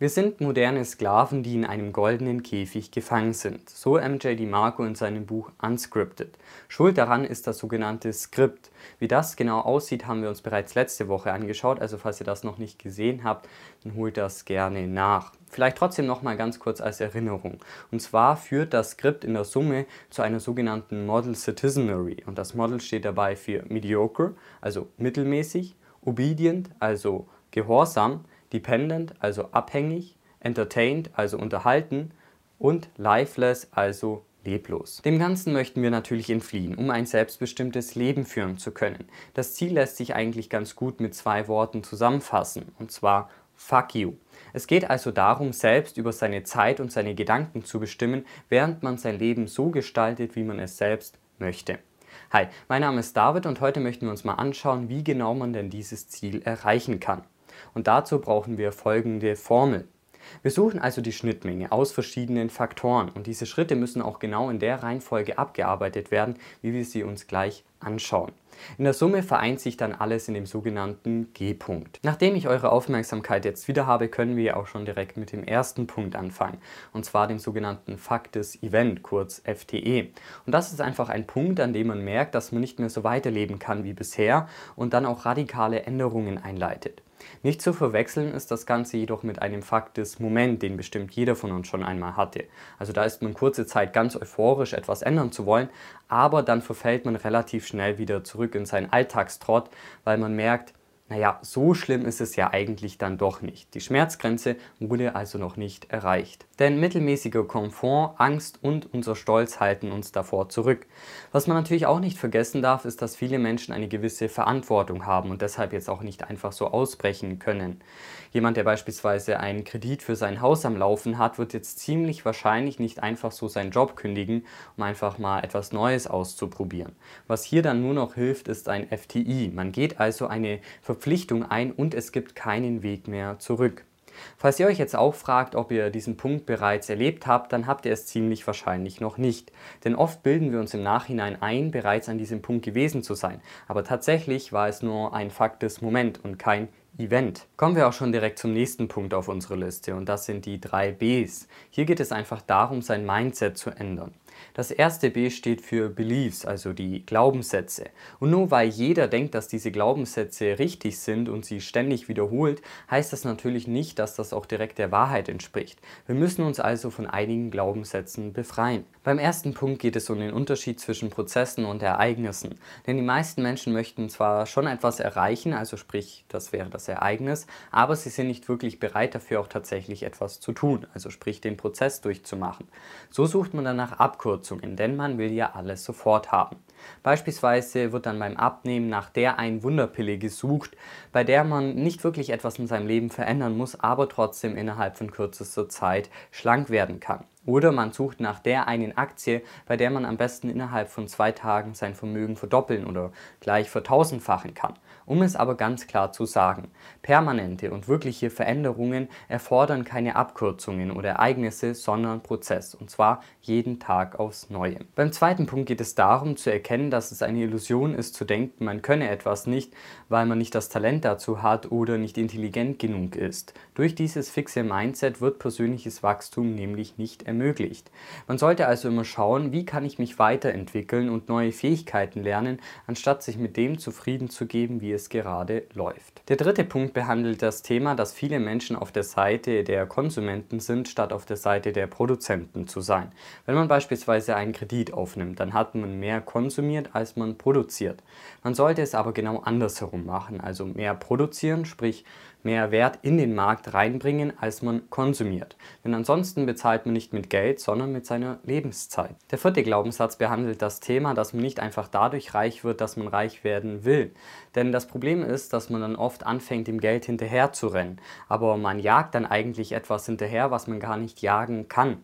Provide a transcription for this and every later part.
Wir sind moderne Sklaven, die in einem goldenen Käfig gefangen sind. So MJ DiMarco in seinem Buch Unscripted. Schuld daran ist das sogenannte Skript. Wie das genau aussieht, haben wir uns bereits letzte Woche angeschaut. Also falls ihr das noch nicht gesehen habt, dann holt das gerne nach. Vielleicht trotzdem noch mal ganz kurz als Erinnerung. Und zwar führt das Skript in der Summe zu einer sogenannten Model Citizenry. Und das Model steht dabei für mediocre, also mittelmäßig, obedient, also gehorsam, dependent, also abhängig, entertained, also unterhalten und lifeless, also leblos. Dem Ganzen möchten wir natürlich entfliehen, um ein selbstbestimmtes Leben führen zu können. Das Ziel lässt sich eigentlich ganz gut mit zwei Worten zusammenfassen, und zwar Fuck you. Es geht also darum, selbst über seine Zeit und seine Gedanken zu bestimmen, während man sein Leben so gestaltet, wie man es selbst möchte. Hi, mein Name ist David und heute möchten wir uns mal anschauen, wie genau man denn dieses Ziel erreichen kann. Und dazu brauchen wir folgende Formel. Wir suchen also die Schnittmenge aus verschiedenen Faktoren und diese Schritte müssen auch genau in der Reihenfolge abgearbeitet werden, wie wir sie uns gleich anschauen. In der Summe vereint sich dann alles in dem sogenannten G-Punkt. Nachdem ich eure Aufmerksamkeit jetzt wieder habe, können wir auch schon direkt mit dem ersten Punkt anfangen, und zwar dem sogenannten Fakt des Event, kurz FTE. Und das ist einfach ein Punkt, an dem man merkt, dass man nicht mehr so weiterleben kann wie bisher und dann auch radikale Änderungen einleitet. Nicht zu verwechseln ist das Ganze jedoch mit einem Fakt des Moment, den bestimmt jeder von uns schon einmal hatte. Also da ist man kurze Zeit ganz euphorisch, etwas ändern zu wollen, aber dann verfällt man relativ schnell wieder zurück in seinen Alltagstrott, weil man merkt, naja, so schlimm ist es ja eigentlich dann doch nicht. Die Schmerzgrenze wurde also noch nicht erreicht. Denn mittelmäßiger Komfort, Angst und unser Stolz halten uns davor zurück. Was man natürlich auch nicht vergessen darf, ist, dass viele Menschen eine gewisse Verantwortung haben und deshalb jetzt auch nicht einfach so ausbrechen können. Jemand, der beispielsweise einen Kredit für sein Haus am Laufen hat, wird jetzt ziemlich wahrscheinlich nicht einfach so seinen Job kündigen, um einfach mal etwas Neues auszuprobieren. Was hier dann nur noch hilft, ist ein FTI. Man geht also eine Verpflichtung ein und es gibt keinen Weg mehr zurück. Falls ihr euch jetzt auch fragt, ob ihr diesen Punkt bereits erlebt habt, dann habt ihr es ziemlich wahrscheinlich noch nicht. Denn oft bilden wir uns im Nachhinein ein, bereits an diesem Punkt gewesen zu sein. Aber tatsächlich war es nur ein Fakt des Moment und kein Event. Kommen wir auch schon direkt zum nächsten Punkt auf unserer Liste und das sind die drei Bs. Hier geht es einfach darum, sein Mindset zu ändern. Das erste B steht für Beliefs, also die Glaubenssätze. Und nur weil jeder denkt, dass diese Glaubenssätze richtig sind und sie ständig wiederholt, heißt das natürlich nicht, dass das auch direkt der Wahrheit entspricht. Wir müssen uns also von einigen Glaubenssätzen befreien. Beim ersten Punkt geht es um den Unterschied zwischen Prozessen und Ereignissen. Denn die meisten Menschen möchten zwar schon etwas erreichen, also sprich, das wäre das Ereignis, aber sie sind nicht wirklich bereit dafür auch tatsächlich etwas zu tun, also sprich den Prozess durchzumachen. So sucht man danach Abkürzungen, denn man will ja alles sofort haben. Beispielsweise wird dann beim Abnehmen nach der einen Wunderpille gesucht, bei der man nicht wirklich etwas in seinem Leben verändern muss, aber trotzdem innerhalb von kürzester Zeit schlank werden kann. Oder man sucht nach der einen Aktie, bei der man am besten innerhalb von zwei Tagen sein Vermögen verdoppeln oder gleich vertausendfachen kann. Um es aber ganz klar zu sagen, permanente und wirkliche Veränderungen erfordern keine Abkürzungen oder Ereignisse, sondern Prozess, und zwar jeden Tag aufs Neue. Beim zweiten Punkt geht es darum zu erkennen, dass es eine Illusion ist zu denken, man könne etwas nicht, weil man nicht das Talent dazu hat oder nicht intelligent genug ist. Durch dieses fixe Mindset wird persönliches Wachstum nämlich nicht ermöglicht ermöglicht. Man sollte also immer schauen, wie kann ich mich weiterentwickeln und neue Fähigkeiten lernen, anstatt sich mit dem zufrieden zu geben, wie es gerade läuft. Der dritte Punkt behandelt das Thema, dass viele Menschen auf der Seite der Konsumenten sind, statt auf der Seite der Produzenten zu sein. Wenn man beispielsweise einen Kredit aufnimmt, dann hat man mehr konsumiert, als man produziert. Man sollte es aber genau andersherum machen, also mehr produzieren, sprich mehr Wert in den Markt reinbringen, als man konsumiert. Denn ansonsten bezahlt man nicht mit Geld, sondern mit seiner Lebenszeit. Der vierte Glaubenssatz behandelt das Thema, dass man nicht einfach dadurch reich wird, dass man reich werden will. Denn das Problem ist, dass man dann oft anfängt, dem Geld hinterher zu rennen. Aber man jagt dann eigentlich etwas hinterher, was man gar nicht jagen kann.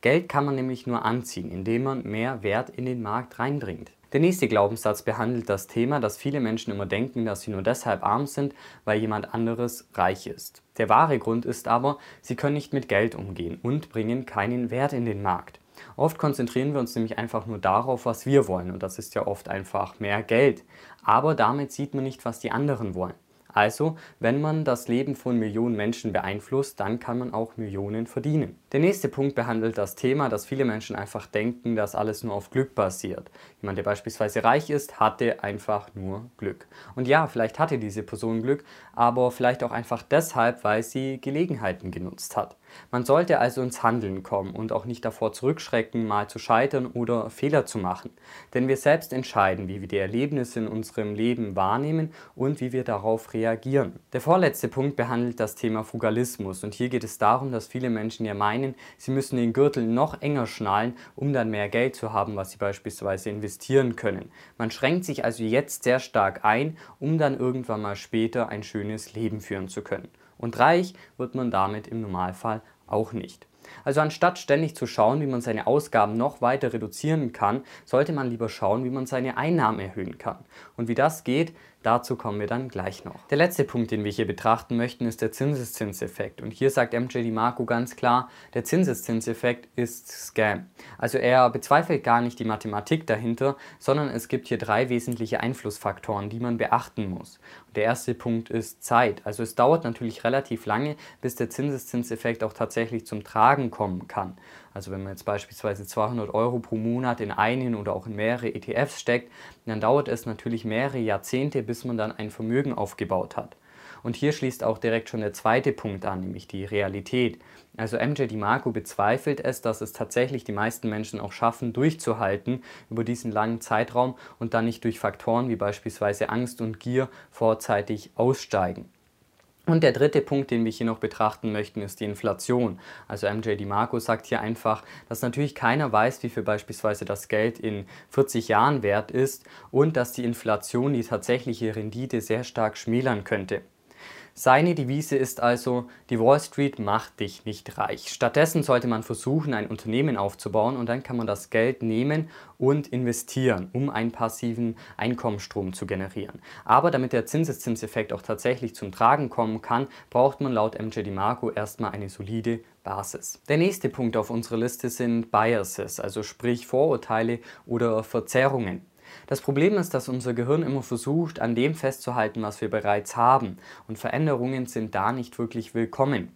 Geld kann man nämlich nur anziehen, indem man mehr Wert in den Markt reinbringt. Der nächste Glaubenssatz behandelt das Thema, dass viele Menschen immer denken, dass sie nur deshalb arm sind, weil jemand anderes reich ist. Der wahre Grund ist aber, sie können nicht mit Geld umgehen und bringen keinen Wert in den Markt. Oft konzentrieren wir uns nämlich einfach nur darauf, was wir wollen und das ist ja oft einfach mehr Geld. Aber damit sieht man nicht, was die anderen wollen. Also, wenn man das Leben von Millionen Menschen beeinflusst, dann kann man auch Millionen verdienen. Der nächste Punkt behandelt das Thema, dass viele Menschen einfach denken, dass alles nur auf Glück basiert. Jemand, der beispielsweise reich ist, hatte einfach nur Glück. Und ja, vielleicht hatte diese Person Glück, aber vielleicht auch einfach deshalb, weil sie Gelegenheiten genutzt hat. Man sollte also ins Handeln kommen und auch nicht davor zurückschrecken, mal zu scheitern oder Fehler zu machen. Denn wir selbst entscheiden, wie wir die Erlebnisse in unserem Leben wahrnehmen und wie wir darauf reagieren. Der vorletzte Punkt behandelt das Thema Fugalismus und hier geht es darum, dass viele Menschen ja meinen, sie müssen den Gürtel noch enger schnallen, um dann mehr Geld zu haben, was sie beispielsweise investieren können. Man schränkt sich also jetzt sehr stark ein, um dann irgendwann mal später ein schönes Leben führen zu können. Und reich wird man damit im Normalfall auch nicht. Also anstatt ständig zu schauen, wie man seine Ausgaben noch weiter reduzieren kann, sollte man lieber schauen, wie man seine Einnahmen erhöhen kann. Und wie das geht, Dazu kommen wir dann gleich noch. Der letzte Punkt, den wir hier betrachten möchten, ist der Zinseszinseffekt. Und hier sagt MJ DiMarco ganz klar, der Zinseszinseffekt ist Scam. Also er bezweifelt gar nicht die Mathematik dahinter, sondern es gibt hier drei wesentliche Einflussfaktoren, die man beachten muss. Und der erste Punkt ist Zeit. Also es dauert natürlich relativ lange, bis der Zinseszinseffekt auch tatsächlich zum Tragen kommen kann. Also wenn man jetzt beispielsweise 200 Euro pro Monat in einen oder auch in mehrere ETFs steckt, dann dauert es natürlich mehrere Jahrzehnte, bis man dann ein Vermögen aufgebaut hat. Und hier schließt auch direkt schon der zweite Punkt an, nämlich die Realität. Also MJ DiMarco bezweifelt es, dass es tatsächlich die meisten Menschen auch schaffen, durchzuhalten über diesen langen Zeitraum und dann nicht durch Faktoren wie beispielsweise Angst und Gier vorzeitig aussteigen. Und der dritte Punkt, den wir hier noch betrachten möchten, ist die Inflation. Also MJ DiMarco sagt hier einfach, dass natürlich keiner weiß, wie viel beispielsweise das Geld in 40 Jahren wert ist und dass die Inflation die tatsächliche Rendite sehr stark schmälern könnte. Seine Devise ist also, die Wall Street macht dich nicht reich. Stattdessen sollte man versuchen, ein Unternehmen aufzubauen und dann kann man das Geld nehmen und investieren, um einen passiven Einkommensstrom zu generieren. Aber damit der Zinseszinseffekt auch tatsächlich zum Tragen kommen kann, braucht man laut MJ DiMarco erstmal eine solide Basis. Der nächste Punkt auf unserer Liste sind Biases, also sprich Vorurteile oder Verzerrungen. Das Problem ist, dass unser Gehirn immer versucht, an dem festzuhalten, was wir bereits haben. Und Veränderungen sind da nicht wirklich willkommen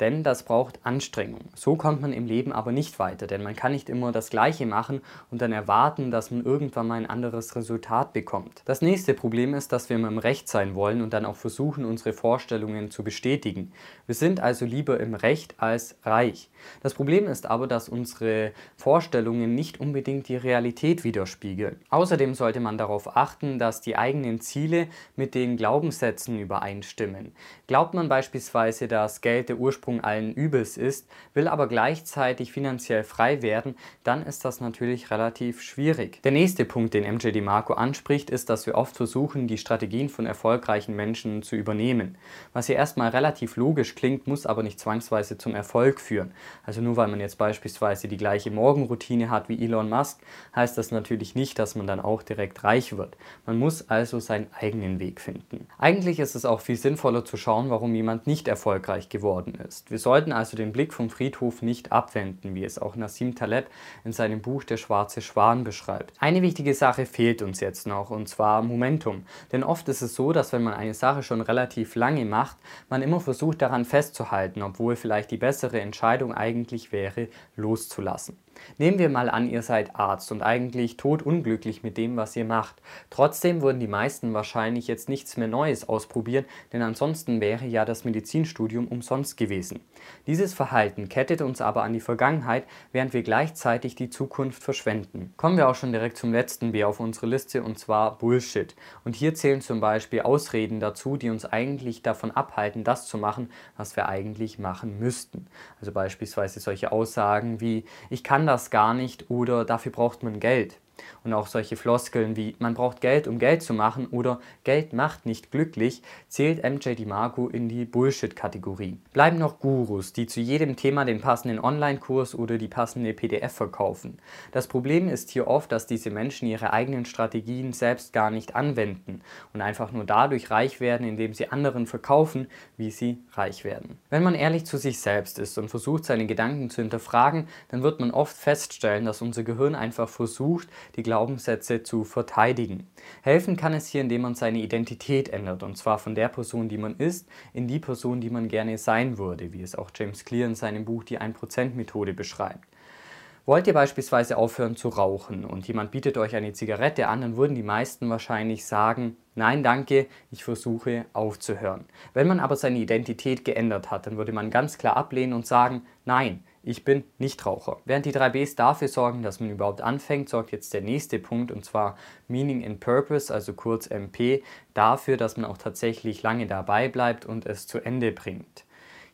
denn das braucht Anstrengung. So kommt man im Leben aber nicht weiter, denn man kann nicht immer das Gleiche machen und dann erwarten, dass man irgendwann mal ein anderes Resultat bekommt. Das nächste Problem ist, dass wir immer im Recht sein wollen und dann auch versuchen, unsere Vorstellungen zu bestätigen. Wir sind also lieber im Recht als reich. Das Problem ist aber, dass unsere Vorstellungen nicht unbedingt die Realität widerspiegeln. Außerdem sollte man darauf achten, dass die eigenen Ziele mit den Glaubenssätzen übereinstimmen. Glaubt man beispielsweise, dass Geld der Ursprung Ursprung allen Übels ist, will aber gleichzeitig finanziell frei werden, dann ist das natürlich relativ schwierig. Der nächste Punkt, den MJ DiMarco anspricht, ist, dass wir oft versuchen, die Strategien von erfolgreichen Menschen zu übernehmen. Was hier erstmal relativ logisch klingt, muss aber nicht zwangsweise zum Erfolg führen. Also nur weil man jetzt beispielsweise die gleiche Morgenroutine hat wie Elon Musk, heißt das natürlich nicht, dass man dann auch direkt reich wird. Man muss also seinen eigenen Weg finden. Eigentlich ist es auch viel sinnvoller zu schauen, warum jemand nicht erfolgreich geworden ist ist. Wir sollten also den Blick vom Friedhof nicht abwenden, wie es auch Nassim Taleb in seinem Buch Der schwarze Schwan beschreibt. Eine wichtige Sache fehlt uns jetzt noch, und zwar Momentum. Denn oft ist es so, dass wenn man eine Sache schon relativ lange macht, man immer versucht daran festzuhalten, obwohl vielleicht die bessere Entscheidung eigentlich wäre, loszulassen. Nehmen wir mal an, ihr seid Arzt und eigentlich todunglücklich mit dem, was ihr macht. Trotzdem würden die meisten wahrscheinlich jetzt nichts mehr Neues ausprobieren, denn ansonsten wäre ja das Medizinstudium umsonst gewesen. Dieses Verhalten kettet uns aber an die Vergangenheit, während wir gleichzeitig die Zukunft verschwenden. Kommen wir auch schon direkt zum letzten B auf unsere Liste und zwar Bullshit. Und hier zählen zum Beispiel Ausreden dazu, die uns eigentlich davon abhalten, das zu machen, was wir eigentlich machen müssten. Also beispielsweise solche Aussagen wie ich kann das gar nicht oder dafür braucht man Geld. Und auch solche Floskeln wie man braucht Geld, um Geld zu machen oder Geld macht nicht glücklich, zählt MJ DiMarco in die Bullshit-Kategorie. Bleiben noch Gurus, die zu jedem Thema den passenden Online-Kurs oder die passende PDF verkaufen. Das Problem ist hier oft, dass diese Menschen ihre eigenen Strategien selbst gar nicht anwenden und einfach nur dadurch reich werden, indem sie anderen verkaufen, wie sie reich werden. Wenn man ehrlich zu sich selbst ist und versucht, seine Gedanken zu hinterfragen, dann wird man oft feststellen, dass unser Gehirn einfach versucht, die Glaubenssätze zu verteidigen. Helfen kann es hier, indem man seine Identität ändert, und zwar von der Person, die man ist, in die Person, die man gerne sein würde, wie es auch James Clear in seinem Buch Die 1%-Methode beschreibt. Wollt ihr beispielsweise aufhören zu rauchen und jemand bietet euch eine Zigarette an, dann würden die meisten wahrscheinlich sagen, nein danke, ich versuche aufzuhören. Wenn man aber seine Identität geändert hat, dann würde man ganz klar ablehnen und sagen, nein, ich bin Nichtraucher. Während die 3 Bs dafür sorgen, dass man überhaupt anfängt, sorgt jetzt der nächste Punkt und zwar Meaning in Purpose, also kurz MP, dafür, dass man auch tatsächlich lange dabei bleibt und es zu Ende bringt.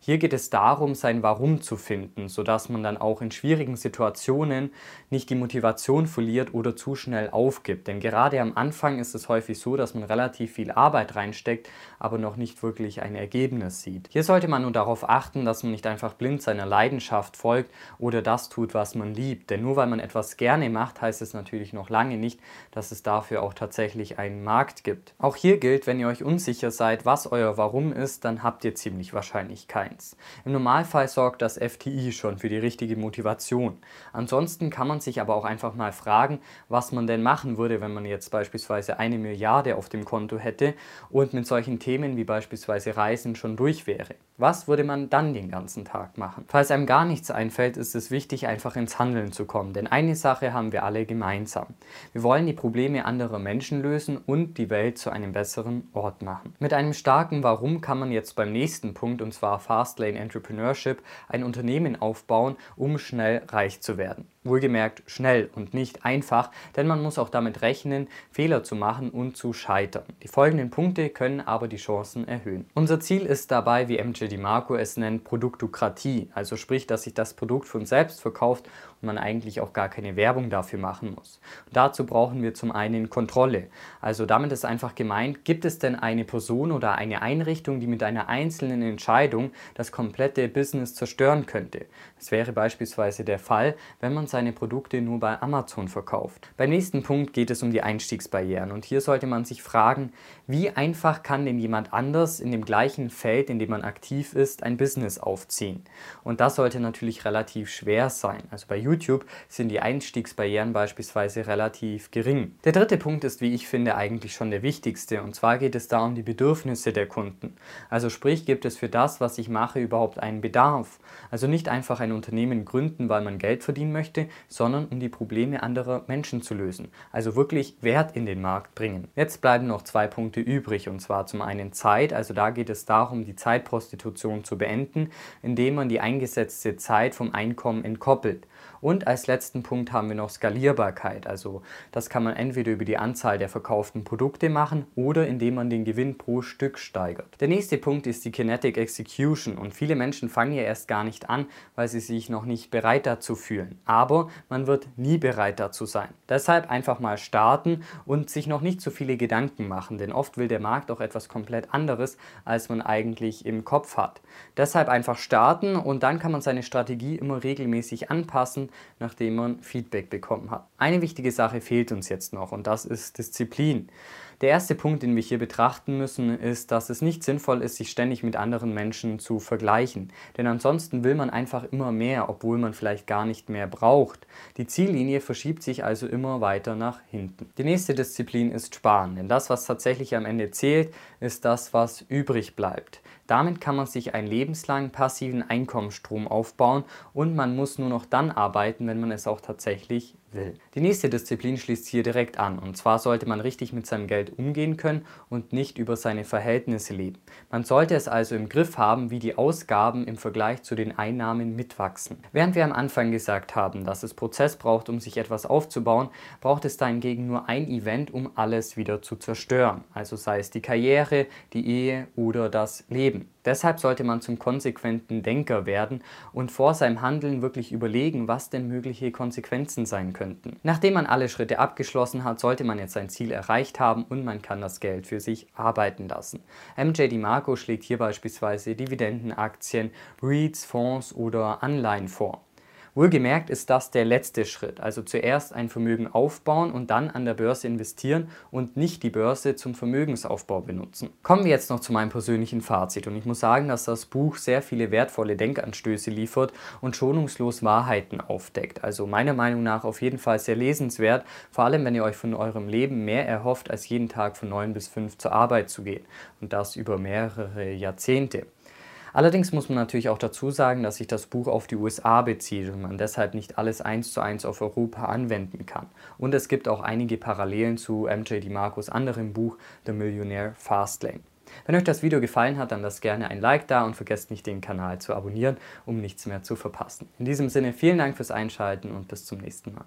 Hier geht es darum, sein Warum zu finden, sodass man dann auch in schwierigen Situationen nicht die Motivation verliert oder zu schnell aufgibt. Denn gerade am Anfang ist es häufig so, dass man relativ viel Arbeit reinsteckt, aber noch nicht wirklich ein Ergebnis sieht. Hier sollte man nur darauf achten, dass man nicht einfach blind seiner Leidenschaft folgt oder das tut, was man liebt. Denn nur weil man etwas gerne macht, heißt es natürlich noch lange nicht, dass es dafür auch tatsächlich einen Markt gibt. Auch hier gilt, wenn ihr euch unsicher seid, was euer Warum ist, dann habt ihr ziemlich wahrscheinlich keinen. 1. Im Normalfall sorgt das FTI schon für die richtige Motivation. Ansonsten kann man sich aber auch einfach mal fragen, was man denn machen würde, wenn man jetzt beispielsweise eine Milliarde auf dem Konto hätte und mit solchen Themen wie beispielsweise Reisen schon durch wäre. Was würde man dann den ganzen Tag machen? Falls einem gar nichts einfällt, ist es wichtig, einfach ins Handeln zu kommen, denn eine Sache haben wir alle gemeinsam. Wir wollen die Probleme anderer Menschen lösen und die Welt zu einem besseren Ort machen. Mit einem starken Warum kann man jetzt beim nächsten Punkt, und zwar Fastlane Entrepreneurship, ein Unternehmen aufbauen, um schnell reich zu werden. Wohlgemerkt schnell und nicht einfach, denn man muss auch damit rechnen, Fehler zu machen und zu scheitern. Die folgenden Punkte können aber die Chancen erhöhen. Unser Ziel ist dabei, wie MJ DiMarco es nennt, Produktokratie, also sprich, dass sich das Produkt von selbst verkauft und man eigentlich auch gar keine Werbung dafür machen muss. Und dazu brauchen wir zum einen Kontrolle. Also damit ist einfach gemeint, gibt es denn eine Person oder eine Einrichtung, die mit einer einzelnen Entscheidung das komplette Business zerstören könnte. Das wäre beispielsweise der Fall, wenn man seine Produkte nur bei Amazon verkauft. Beim nächsten Punkt geht es um die Einstiegsbarrieren und hier sollte man sich fragen, wie einfach kann denn jemand anders in dem gleichen Feld, in dem man aktiv ist, ein Business aufziehen? Und das sollte natürlich relativ schwer sein. Also bei YouTube sind die Einstiegsbarrieren beispielsweise relativ gering. Der dritte Punkt ist, wie ich finde, eigentlich schon der wichtigste. Und zwar geht es da um die Bedürfnisse der Kunden. Also sprich, gibt es für das, was ich mache, überhaupt einen Bedarf? Also nicht einfach ein Unternehmen gründen, weil man Geld verdienen möchte, sondern um die Probleme anderer Menschen zu lösen. Also wirklich Wert in den Markt bringen. Jetzt bleiben noch zwei Punkte übrig. Und zwar zum einen Zeit. Also da geht es darum, die Zeitprostitution zu beenden, indem man die eingesetzte Zeit vom Einkommen entkoppelt. Und als letzten Punkt haben wir noch Skalierbarkeit. Also das kann man entweder über die Anzahl der verkauften Produkte machen oder indem man den Gewinn pro Stück steigert. Der nächste Punkt ist die Kinetic Execution und viele Menschen fangen ja erst gar nicht an, weil sie sich noch nicht bereit dazu fühlen. Aber man wird nie bereit dazu sein. Deshalb einfach mal starten und sich noch nicht so viele Gedanken machen, denn oft will der Markt auch etwas komplett anderes, als man eigentlich im Kopf hat. Deshalb einfach starten und dann kann man seine Strategie immer regelmäßig anpassen, nachdem man Feedback bekommen hat. Eine wichtige Sache fehlt uns jetzt noch und das ist Disziplin. Der erste Punkt, den wir hier betrachten müssen, ist, dass es nicht sinnvoll ist, sich ständig mit anderen Menschen zu vergleichen. Denn ansonsten will man einfach immer mehr, obwohl man vielleicht gar nicht mehr braucht. Die Ziellinie verschiebt sich also immer weiter nach hinten. Die nächste Disziplin ist Sparen, denn das, was tatsächlich am Ende zählt, ist das, was übrig bleibt. Damit kann man sich einen lebenslangen passiven Einkommensstrom aufbauen und man muss nur noch dann arbeiten, wenn man es auch tatsächlich will. Die nächste Disziplin schließt hier direkt an und zwar sollte man richtig mit seinem Geld umgehen können und nicht über seine Verhältnisse leben. Man sollte es also im Griff haben, wie die Ausgaben im Vergleich zu den Einnahmen mitwachsen. Während wir am Anfang gesagt haben, dass es Prozess braucht, um sich etwas aufzubauen, braucht es dahingegen nur ein Event, um alles wieder zu zerstören. Also sei es die Karriere, die Ehe oder das Leben. Deshalb sollte man zum konsequenten Denker werden und vor seinem Handeln wirklich überlegen, was denn mögliche Konsequenzen sein könnten. Nachdem man alle Schritte abgeschlossen hat, sollte man jetzt sein Ziel erreicht haben und man kann das Geld für sich arbeiten lassen. MJ DiMarco schlägt hier beispielsweise Dividendenaktien, REITs, Fonds oder Anleihenfonds. Wohlgemerkt ist das der letzte Schritt, also zuerst ein Vermögen aufbauen und dann an der Börse investieren und nicht die Börse zum Vermögensaufbau benutzen. Kommen wir jetzt noch zu meinem persönlichen Fazit und ich muss sagen, dass das Buch sehr viele wertvolle Denkanstöße liefert und schonungslos Wahrheiten aufdeckt. Also meiner Meinung nach auf jeden Fall sehr lesenswert, vor allem wenn ihr euch von eurem Leben mehr erhofft, als jeden Tag von 9 bis 5 zur Arbeit zu gehen und das über mehrere Jahrzehnte. Allerdings muss man natürlich auch dazu sagen, dass sich das Buch auf die USA bezieht und man deshalb nicht alles eins zu eins auf Europa anwenden kann. Und es gibt auch einige Parallelen zu MJ DiMarcos anderem Buch The Millionaire Fastlane. Wenn euch das Video gefallen hat, dann lasst gerne ein Like da und vergesst nicht den Kanal zu abonnieren, um nichts mehr zu verpassen. In diesem Sinne vielen Dank fürs Einschalten und bis zum nächsten Mal.